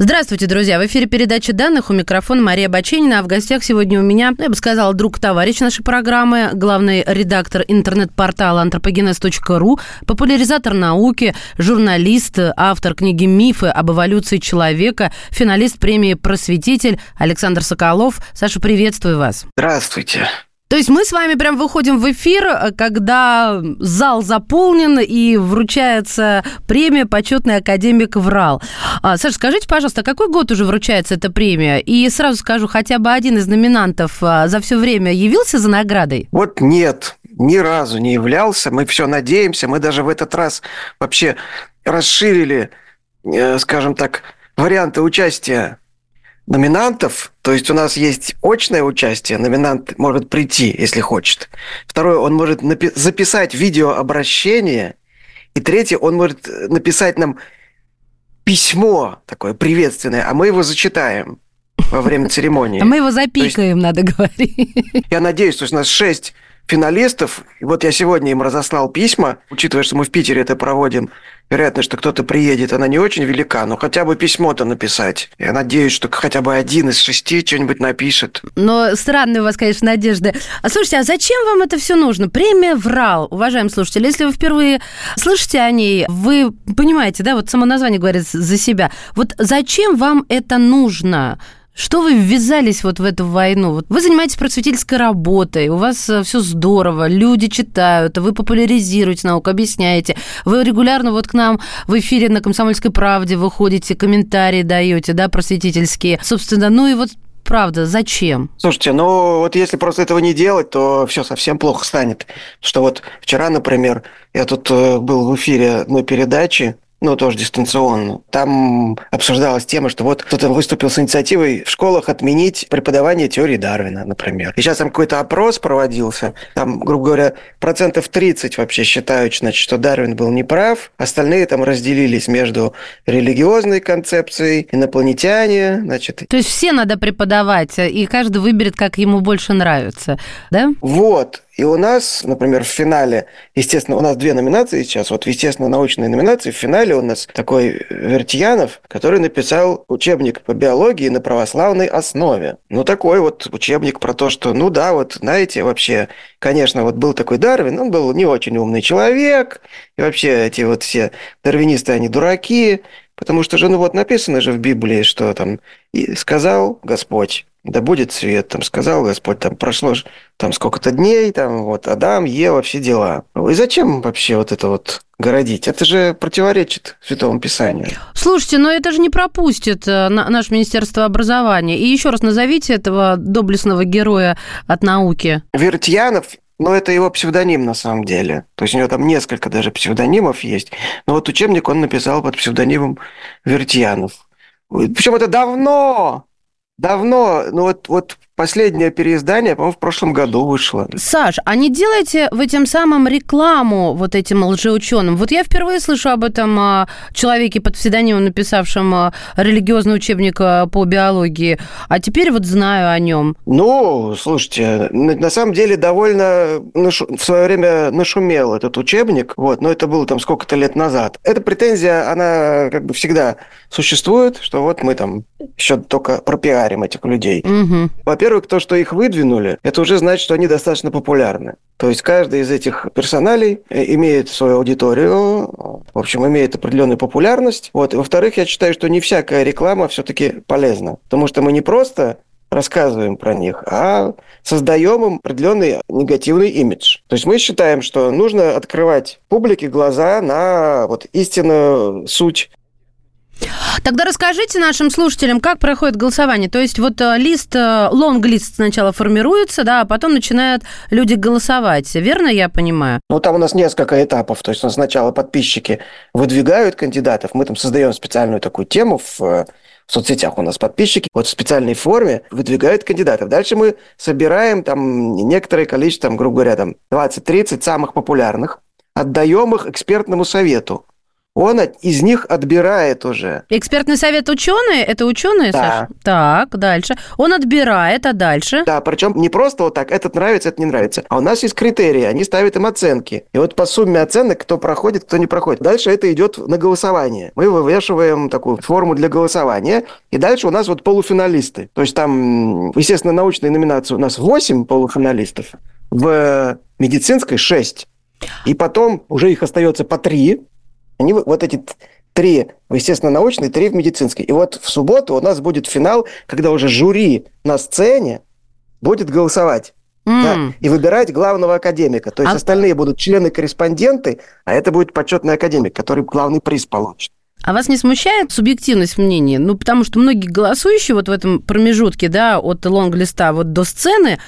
Здравствуйте, друзья! В эфире передача данных у микрофона Мария Баченина, а в гостях сегодня у меня, я бы сказала, друг-товарищ нашей программы, главный редактор интернет-портала антропогенез.ру, популяризатор науки, журналист, автор книги «Мифы об эволюции человека», финалист премии «Просветитель» Александр Соколов. Саша, приветствую вас. Здравствуйте. То есть мы с вами прям выходим в эфир, когда зал заполнен и вручается премия «Почетный академик ВРАЛ». А, Саша, скажите, пожалуйста, какой год уже вручается эта премия? И сразу скажу, хотя бы один из номинантов а, за все время явился за наградой? Вот нет, ни разу не являлся. Мы все надеемся. Мы даже в этот раз вообще расширили, э, скажем так, варианты участия номинантов, то есть у нас есть очное участие, номинант может прийти, если хочет. Второе, он может напи- записать видеообращение. И третье, он может написать нам письмо такое приветственное, а мы его зачитаем во время церемонии. А мы его запикаем, надо говорить. Я надеюсь, что у нас шесть финалистов. И вот я сегодня им разослал письма, учитывая, что мы в Питере это проводим. Вероятность, что кто-то приедет, она не очень велика, но хотя бы письмо-то написать. Я надеюсь, что хотя бы один из шести что-нибудь напишет. Но странные у вас, конечно, надежды. А слушайте, а зачем вам это все нужно? Премия ВРАЛ, уважаемые слушатели. Если вы впервые слышите о ней, вы понимаете, да, вот само название говорит за себя. Вот зачем вам это нужно? Что вы ввязались вот в эту войну? Вот вы занимаетесь просветительской работой, у вас все здорово, люди читают, вы популяризируете науку, объясняете. Вы регулярно вот к нам в эфире на «Комсомольской правде» выходите, комментарии даете, да, просветительские. Собственно, ну и вот правда, зачем? Слушайте, ну вот если просто этого не делать, то все совсем плохо станет. Что вот вчера, например, я тут э, был в эфире одной передачи, ну, тоже дистанционно. Там обсуждалась тема, что вот кто-то выступил с инициативой в школах отменить преподавание теории Дарвина, например. И сейчас там какой-то опрос проводился. Там, грубо говоря, процентов 30 вообще считают, значит, что Дарвин был неправ. Остальные там разделились между религиозной концепцией, инопланетяне, значит. То есть все надо преподавать, и каждый выберет, как ему больше нравится, да? Вот. И у нас, например, в финале, естественно, у нас две номинации сейчас. Вот, естественно, научные номинации. В финале у нас такой Вертьянов, который написал учебник по биологии на православной основе. Ну, такой вот учебник про то, что, ну да, вот, знаете, вообще, конечно, вот был такой Дарвин, он был не очень умный человек, и вообще эти вот все дарвинисты, они дураки, потому что же, ну вот написано же в Библии, что там, и сказал Господь, да будет свет, там сказал Господь, там прошло там сколько-то дней, там вот Адам, Ева, все дела. И зачем вообще вот это вот городить? Это же противоречит Святому Писанию. Слушайте, но это же не пропустит э, наше Министерство образования. И еще раз назовите этого доблестного героя от науки. Вертьянов но это его псевдоним на самом деле. То есть у него там несколько даже псевдонимов есть. Но вот учебник он написал под псевдонимом Вертьянов. Причем это давно, давно, ну вот, вот последнее переиздание, по-моему, в прошлом году вышло. Саш, а не делайте в этом самом рекламу вот этим лжеученым? Вот я впервые слышу об этом а, человеке под псевдонимом, написавшем а, религиозный учебник а, по биологии, а теперь вот знаю о нем. Ну, слушайте, на самом деле довольно в свое время нашумел этот учебник, вот, но это было там сколько-то лет назад. Эта претензия, она как бы всегда существует, что вот мы там еще только пропиарим этих людей. Угу. Во-первых, то, что их выдвинули, это уже значит, что они достаточно популярны. То есть каждый из этих персоналей э, имеет свою аудиторию, в общем, имеет определенную популярность. Вот. Во-вторых, я считаю, что не всякая реклама все-таки полезна. Потому что мы не просто рассказываем про них, а создаем им определенный негативный имидж. То есть мы считаем, что нужно открывать публике глаза на вот истинную суть Тогда расскажите нашим слушателям, как проходит голосование. То есть вот э, лист, э, лонг-лист сначала формируется, да, а потом начинают люди голосовать. Верно я понимаю? Ну, там у нас несколько этапов. То есть сначала подписчики выдвигают кандидатов. Мы там создаем специальную такую тему в в соцсетях у нас подписчики, вот в специальной форме выдвигают кандидатов. Дальше мы собираем там некоторое количество, там, грубо говоря, там 20-30 самых популярных, отдаем их экспертному совету он из них отбирает уже. Экспертный совет ученые? Это ученые, да. Саша? Так, дальше. Он отбирает, а дальше? Да, причем не просто вот так, этот нравится, это не нравится. А у нас есть критерии, они ставят им оценки. И вот по сумме оценок, кто проходит, кто не проходит. Дальше это идет на голосование. Мы вывешиваем такую форму для голосования. И дальше у нас вот полуфиналисты. То есть там, естественно, научные номинации у нас 8 полуфиналистов. В медицинской 6. И потом уже их остается по 3 они вот эти три, естественно, научные, три в медицинской. И вот в субботу у нас будет финал, когда уже жюри на сцене будет голосовать. Mm. Да, и выбирать главного академика. То есть а... остальные будут члены-корреспонденты, а это будет почетный академик, который главный приз получит. А вас не смущает субъективность мнения? Ну, потому что многие голосующие вот в этом промежутке, да, от лонг-листа вот до сцены,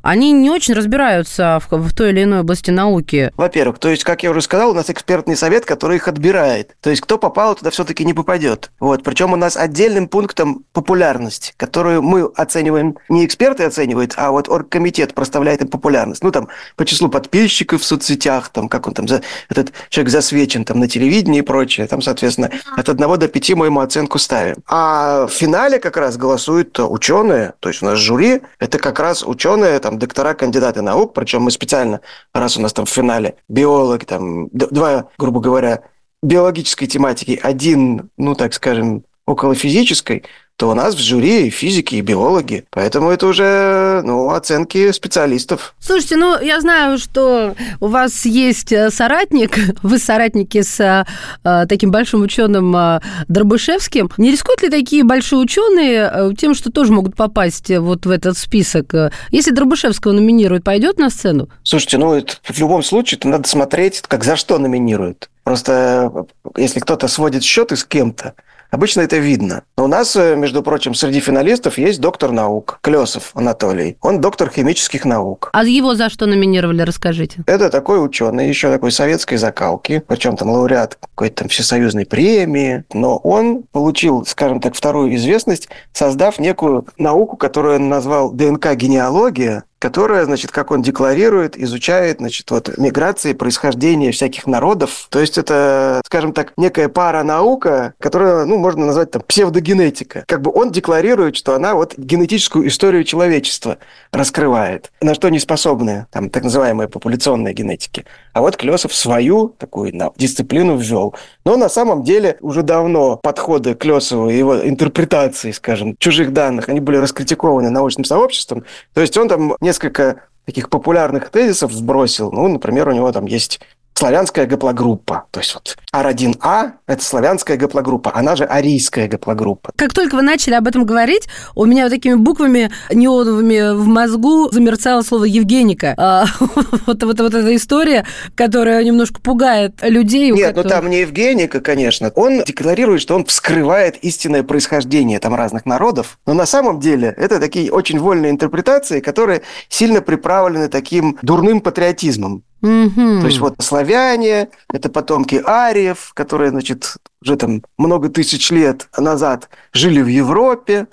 они не очень разбираются в, в той или иной области науки. Во-первых, то есть, как я уже сказал, у нас экспертный совет, который их отбирает. То есть, кто попал, туда все-таки не попадет. Вот. Причем у нас отдельным пунктом популярность, которую мы оцениваем, не эксперты оценивают, а вот оргкомитет проставляет им популярность. Ну, там, по числу подписчиков в соцсетях, там, как он там, за, этот человек засвечен там на телевидении и прочее. Там, соответственно, от 1 до 5 мы ему оценку ставим. А в финале как раз голосуют ученые, то есть у нас жюри, это как раз ученые, там, доктора, кандидаты наук, причем мы специально, раз у нас там в финале биолог, там, два, грубо говоря, биологической тематики, один, ну, так скажем, около физической, то у нас в жюри и физики, и биологи. Поэтому это уже ну, оценки специалистов. Слушайте, ну, я знаю, что у вас есть э, соратник, вы соратники с а, таким большим ученым а, Дробышевским. Не рискуют ли такие большие ученые тем, что тоже могут попасть вот в этот список? Если Дробышевского номинируют, пойдет на сцену? Слушайте, ну, это, в любом случае, это надо смотреть, как за что номинируют. Просто если кто-то сводит счеты с кем-то, Обычно это видно. Но у нас, э, между прочим, среди финалистов есть доктор наук Клесов Анатолий. Он доктор химических наук. А его за что номинировали, расскажите? Это такой ученый, еще такой советской закалки, причем там лауреат какой-то там всесоюзной премии. Но он получил, скажем так, вторую известность, создав некую науку, которую он назвал ДНК-генеалогия, которая, значит, как он декларирует, изучает, значит, вот миграции, происхождение всяких народов. То есть это, скажем так, некая пара наука, которая, ну, можно назвать там псевдогенетика. Как бы он декларирует, что она вот генетическую историю человечества раскрывает, на что не способны там так называемые популяционные генетики. А вот Клесов свою такую ну, дисциплину ввел. Но на самом деле уже давно подходы Клесова и его интерпретации, скажем, чужих данных, они были раскритикованы научным сообществом. То есть он там не несколько таких популярных тезисов сбросил. Ну, например, у него там есть славянская гаплогруппа. То есть вот R1A – это славянская гаплогруппа, она же арийская гаплогруппа. Как только вы начали об этом говорить, у меня вот такими буквами неоновыми в мозгу замерцало слово «Евгеника». А, вот, вот, вот эта история, которая немножко пугает людей. Нет, которых... ну там не Евгеника, конечно. Он декларирует, что он вскрывает истинное происхождение там разных народов, но на самом деле это такие очень вольные интерпретации, которые сильно приправлены таким дурным патриотизмом. Угу. То есть вот славяне, это потомки ариев, которые, значит, уже там много тысяч лет назад жили в Европе,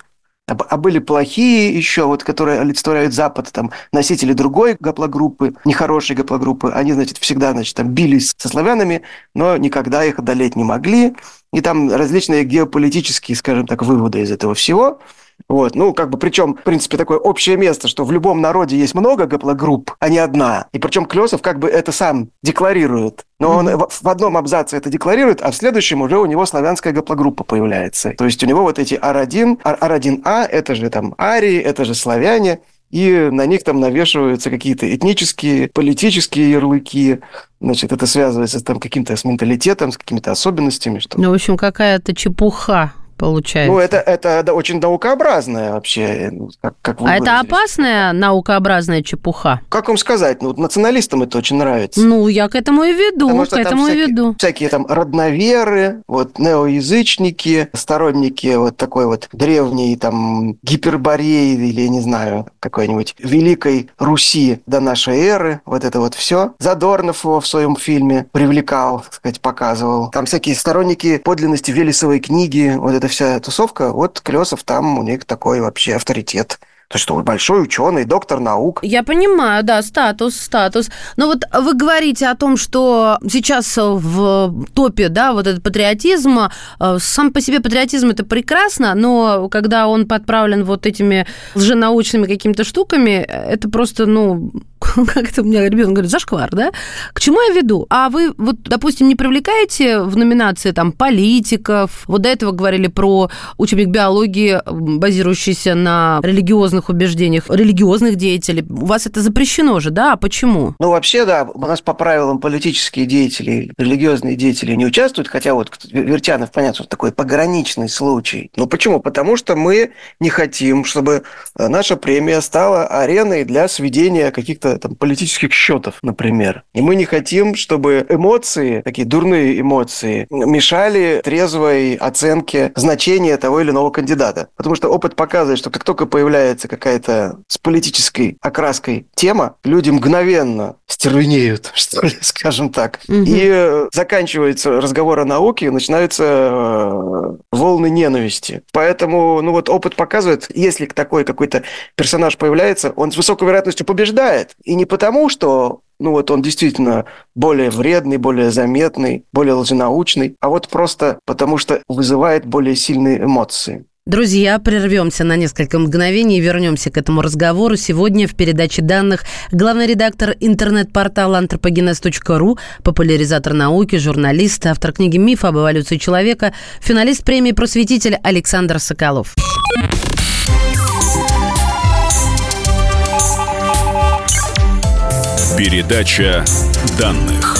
а, а были плохие еще, вот, которые олицетворяют Запад, там, носители другой гаплогруппы, нехорошей гаплогруппы, они, значит, всегда, значит, там бились со славянами, но никогда их одолеть не могли. И там различные геополитические, скажем так, выводы из этого всего – вот, ну, как бы, причем, в принципе, такое общее место, что в любом народе есть много гаплогрупп, а не одна. И причем Клесов как бы это сам декларирует. Но он в одном абзаце это декларирует, а в следующем уже у него славянская гаплогруппа появляется. То есть у него вот эти R1, R1A, это же там арии, это же славяне, и на них там навешиваются какие-то этнические, политические ярлыки. Значит, это связывается там каким-то с менталитетом, с какими-то особенностями. Что... Ну, в общем, какая-то чепуха получается. Ну, это, это очень наукообразное вообще. Ну, как, как а это опасная наукообразная чепуха? Как вам сказать? Ну, националистам это очень нравится. Ну, я к этому и веду, Потому к этому всякие, и веду. Всякие там родноверы, вот неоязычники, сторонники вот такой вот древней там гипербореи или, не знаю, какой-нибудь Великой Руси до нашей эры, вот это вот все. Задорнов его в своем фильме привлекал, так сказать, показывал. Там всякие сторонники подлинности Велесовой книги, вот это вся тусовка, вот Клесов там у них такой вообще авторитет. То что он большой ученый, доктор наук. Я понимаю, да, статус, статус. Но вот вы говорите о том, что сейчас в топе, да, вот этот патриотизм, э, сам по себе патриотизм это прекрасно, но когда он подправлен вот этими лженаучными какими-то штуками, это просто, ну, как это у меня ребенок говорит, зашквар, да? К чему я веду? А вы, вот, допустим, не привлекаете в номинации там политиков? Вот до этого говорили про учебник биологии, базирующийся на религиозных убеждениях, религиозных деятелей. У вас это запрещено же, да? А почему? Ну, вообще, да, у нас по правилам политические деятели, религиозные деятели не участвуют, хотя вот Вертянов, понятно, такой пограничный случай. Ну, почему? Потому что мы не хотим, чтобы наша премия стала ареной для сведения каких-то там, политических счетов, например. И мы не хотим, чтобы эмоции, такие дурные эмоции, мешали трезвой оценке значения того или иного кандидата. Потому что опыт показывает, что как только появляется какая-то с политической окраской тема, люди мгновенно стервенеют, что ли, скажем так. Угу. И заканчивается разговор о науке, начинаются э, волны ненависти. Поэтому, ну вот опыт показывает, если такой какой-то персонаж появляется, он с высокой вероятностью побеждает. И не потому, что ну вот он действительно более вредный, более заметный, более лженаучный, а вот просто потому, что вызывает более сильные эмоции. Друзья, прервемся на несколько мгновений и вернемся к этому разговору. Сегодня в передаче данных главный редактор интернет-портала антропогенез.ру, популяризатор науки, журналист, автор книги «Миф об эволюции человека», финалист премии «Просветитель» Александр Соколов. Передача данных.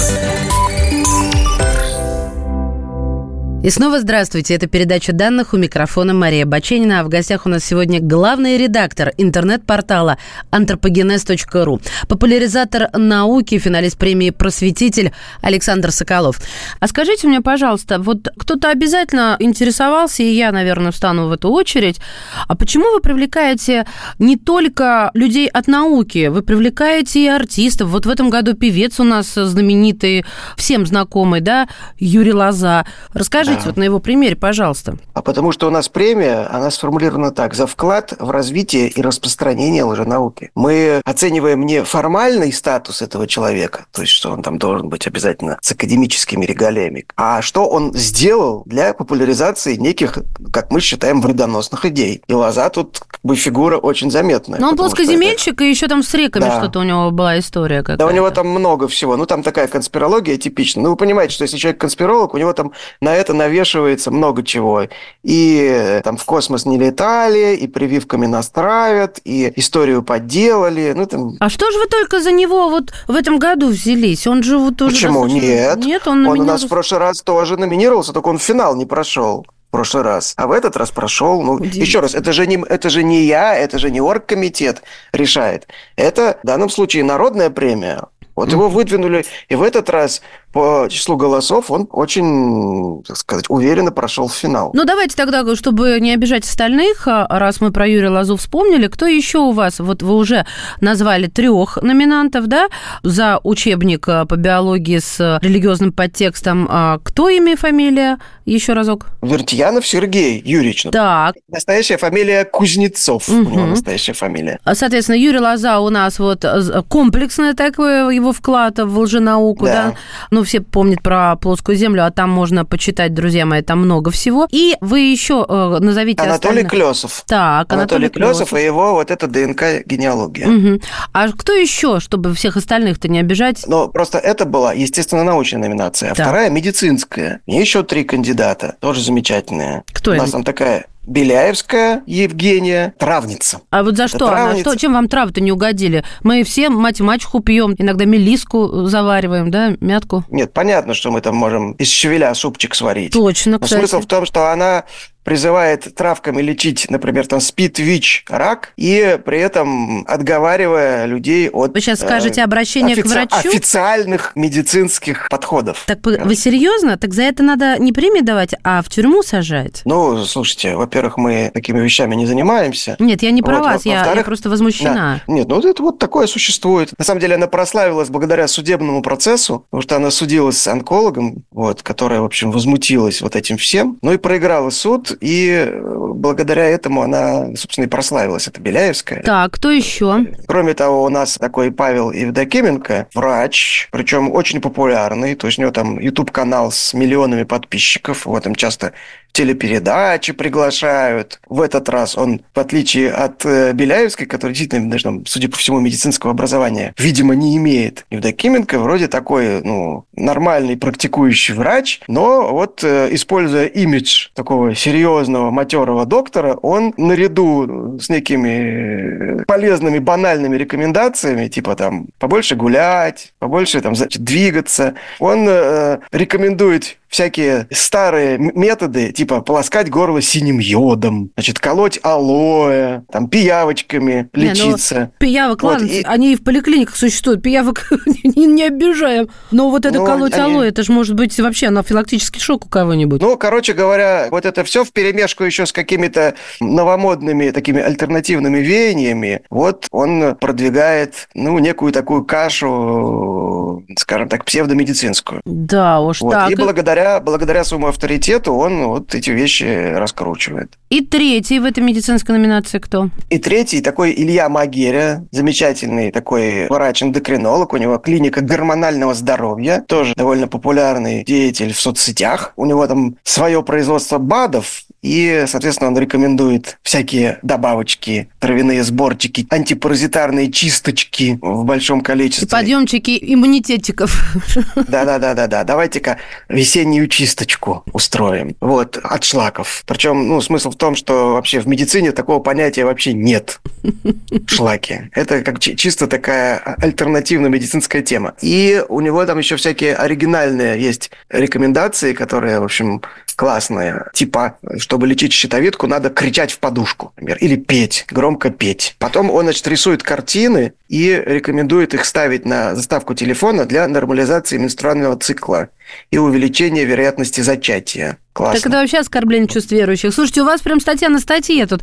И снова здравствуйте. Это передача данных у микрофона Мария Баченина. А в гостях у нас сегодня главный редактор интернет-портала антропогенез.ру, популяризатор науки, финалист премии «Просветитель» Александр Соколов. А скажите мне, пожалуйста, вот кто-то обязательно интересовался, и я, наверное, встану в эту очередь, а почему вы привлекаете не только людей от науки, вы привлекаете и артистов. Вот в этом году певец у нас знаменитый, всем знакомый, да, Юрий Лоза. Расскажите, Расскажите да. вот на его примере, пожалуйста. А потому что у нас премия, она сформулирована так, за вклад в развитие и распространение лженауки. Мы оцениваем не формальный статус этого человека, то есть что он там должен быть обязательно с академическими регалиями, а что он сделал для популяризации неких, как мы считаем, вредоносных идей. И Лоза тут как бы фигура очень заметная. Но он плоскоземельщик, это... и еще там с реками да. что-то у него была история какая-то. Да, у него там много всего. Ну, там такая конспирология типичная. Ну, вы понимаете, что если человек конспиролог, у него там на это навешивается много чего. И э, там в космос не летали, и прививками нас травят, и историю подделали. Ну, там... А что же вы только за него вот в этом году взялись? Он же вот уже... Почему? Достаточно... Нет. Нет, он, он у нас в прошлый раз тоже номинировался, только он в финал не прошел в прошлый раз, а в этот раз прошел. Ну, еще раз, это же, не, это же не я, это же не оргкомитет решает. Это в данном случае народная премия. Вот его выдвинули, и в этот раз по числу голосов он очень, так сказать, уверенно прошел в финал. Ну, давайте тогда, чтобы не обижать остальных, а, раз мы про Юрия Лазу вспомнили, кто еще у вас? Вот вы уже назвали трех номинантов, да, за учебник а, по биологии с религиозным подтекстом. А кто имя и фамилия? Еще разок. Вертьянов Сергей Юрьевич. Так. Настоящая фамилия Кузнецов. Угу. У него настоящая фамилия. Соответственно, Юрий Лоза у нас вот комплексный такой его вклад в лженауку, да? да? Ну, все помнят про плоскую землю, а там можно почитать, друзья мои, там много всего. И вы еще э, назовите Анатолий остальных... Клесов. Так, Анатолий, Анатолий Клесов, Клесов и его вот эта ДНК генеалогия. Угу. А кто еще, чтобы всех остальных-то не обижать? Ну, просто это была, естественно, научная номинация, а так. вторая медицинская. И еще три кандидата, тоже замечательные. Кто У нас там такая Беляевская Евгения, травница. А вот за что она? Что, чем вам травы-то не угодили? Мы все мать мачеху пьем, иногда мелиску завариваем, да, мятку? Нет, понятно, что мы там можем из щавеля супчик сварить. Точно, Но кстати. смысл в том, что она призывает травками лечить, например, там СПИД, ВИЧ, рак, и при этом отговаривая людей от... Вы сейчас скажете э, обращение офици... к врачу? Официальных медицинских подходов. Так вы серьезно? Так за это надо не премии давать, а в тюрьму сажать? Ну, слушайте, во-первых, мы такими вещами не занимаемся. Нет, я не про вот, вас, я, я просто возмущена. Да. Нет, ну вот это вот такое существует. На самом деле она прославилась благодаря судебному процессу, потому что она судилась с онкологом, вот, которая, в общем, возмутилась вот этим всем, ну и проиграла суд, Вот, и благодаря этому она, собственно, и прославилась, это Беляевская. Так, кто еще? Кроме того, у нас такой Павел Евдокименко, врач, причем очень популярный, то есть у него там YouTube-канал с миллионами подписчиков, вот им часто телепередачи приглашают. В этот раз он, в отличие от э, Беляевской, которая действительно, даже, там, судя по всему, медицинского образования, видимо, не имеет. Евдокименко вроде такой, ну, нормальный практикующий врач, но вот э, используя имидж такого серьезного, матерого доктора, он наряду с некими полезными, банальными рекомендациями, типа там побольше гулять, побольше там значит, двигаться, он э, рекомендует всякие старые методы, типа полоскать горло синим йодом, значит, колоть алоэ, там, пиявочками лечиться. Не, ну, пиявок, вот, ладно, и... они и в поликлиниках существуют, пиявок не, не обижаем. Но вот это ну, колоть они... алоэ, это же может быть вообще анафилактический шок у кого-нибудь. Ну, короче говоря, вот это все в перемешку еще с какими-то новомодными такими альтернативными веяниями. Вот он продвигает, ну, некую такую кашу, скажем так, псевдомедицинскую. Да уж вот. так. И благодаря благодаря, благодаря своему авторитету он вот эти вещи раскручивает. И третий в этой медицинской номинации кто? И третий такой Илья Магеря, замечательный такой врач-эндокринолог. У него клиника гормонального здоровья, тоже довольно популярный деятель в соцсетях. У него там свое производство БАДов, и, соответственно, он рекомендует всякие добавочки, травяные сборчики, антипаразитарные чисточки в большом количестве. И подъемчики иммунитетиков. Да-да-да-да-да. Давайте-ка весеннюю чисточку устроим. Вот, от шлаков. Причем, ну, смысл в том, что вообще в медицине такого понятия вообще нет. Шлаки. Это как чисто такая альтернативная медицинская тема. И у него там еще всякие оригинальные есть рекомендации, которые, в общем, классные. Типа, чтобы лечить щитовидку, надо кричать в подушку, например, или петь, громко петь. Потом он, значит, рисует картины и рекомендует их ставить на заставку телефона для нормализации менструального цикла и увеличения вероятности зачатия. Классно. Так это вообще оскорбление чувств верующих. Слушайте, у вас прям статья на статье тут.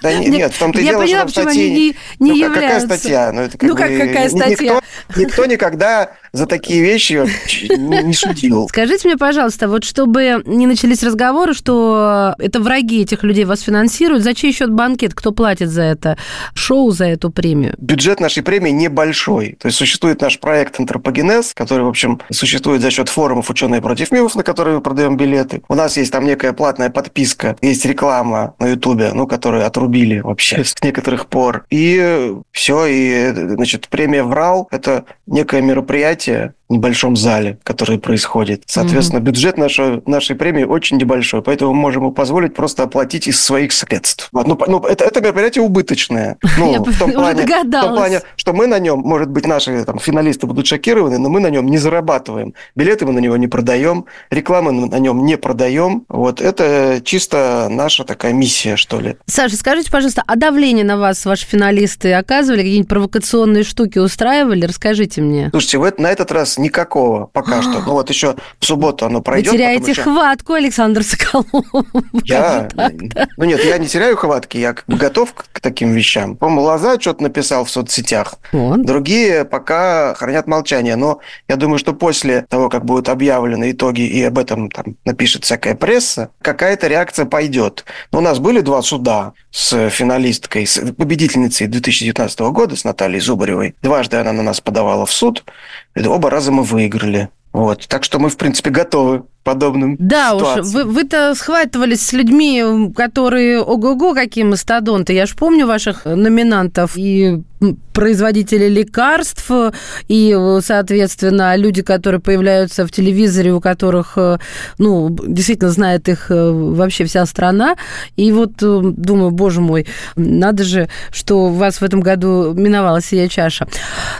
Да нет, нет в том-то и дело, что почему они не, не ну, являются. Какая статья? Ну, это как ну как бы... какая статья? Никто, никто никогда за такие вещи не, не судил. Скажите мне, пожалуйста, вот чтобы не начались разговоры, что это враги этих людей вас финансируют, за чей счет банкет, кто платит за это шоу, за эту премию? Бюджет нашей премии небольшой. То есть существует наш проект «Антропогенез», который, в общем, существует за счет форумов «Ученые против мифов», на которые мы продаем билеты. У нас есть там некая платная подписка, есть реклама на Ютубе, ну, которую отрубили вообще с некоторых пор. И все, и, значит, премия «Врал» – это некое мероприятие, небольшом зале, который происходит. Соответственно, mm-hmm. бюджет нашей, нашей премии очень небольшой, поэтому мы можем позволить просто оплатить из своих средств. Ну, ну, это, это мероприятие убыточное. Ну, в, том плане, в том плане, что мы на нем, может быть, наши там, финалисты будут шокированы, но мы на нем не зарабатываем. Билеты мы на него не продаем, рекламы мы на нем не продаем. Вот это чисто наша такая миссия, что ли. Саша, скажите, пожалуйста, а давление на вас ваши финалисты оказывали? Какие-нибудь провокационные штуки устраивали? Расскажите мне. Слушайте, в, на этот раз никакого пока что. Ну вот еще в субботу оно пройдет. Вы теряете еще... хватку, Александр Соколов. Я? Ну нет, я не теряю хватки, я готов к таким вещам. По-моему, Лоза что-то написал в соцсетях. Вот. Другие пока хранят молчание. Но я думаю, что после того, как будут объявлены итоги и об этом там напишет всякая пресса, какая-то реакция пойдет. Но у нас были два суда с финалисткой, с победительницей 2019 года, с Натальей Зубаревой. Дважды она на нас подавала в суд. Оба раза мы выиграли. Вот. Так что мы, в принципе, готовы подобным Да ситуациям. уж, вы, вы-то схватывались с людьми, которые ого-го, какие мастодонты. Я ж помню ваших номинантов и производители лекарств, и, соответственно, люди, которые появляются в телевизоре, у которых, ну, действительно знает их э, вообще вся страна. И вот э, думаю, боже мой, надо же, что у вас в этом году миновала сия чаша.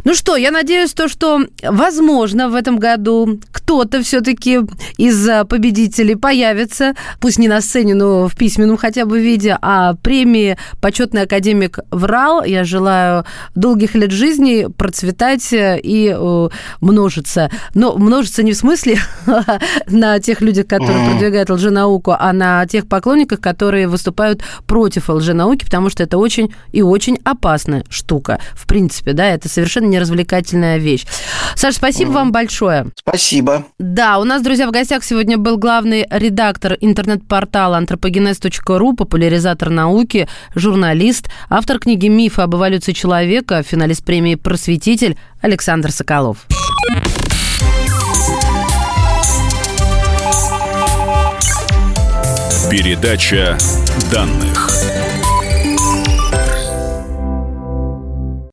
Ну что, я надеюсь, то, что, возможно, в этом году кто-то все-таки из из победителей появится, пусть не на сцене, но в письменном хотя бы виде, а премии «Почетный академик врал». Я желаю долгих лет жизни, процветать и э, множиться. Но множиться не в смысле на тех людях, которые продвигают лженауку, а на тех поклонниках, которые выступают против лженауки, потому что это очень и очень опасная штука. В принципе, да, это совершенно неразвлекательная вещь. Саша, спасибо вам большое. Спасибо. Да, у нас, друзья, в гостях сегодня был главный редактор интернет-портала антропогенез.ру, популяризатор науки, журналист, автор книги «Мифы об эволюции человека», финалист премии «Просветитель» Александр Соколов. Передача данных.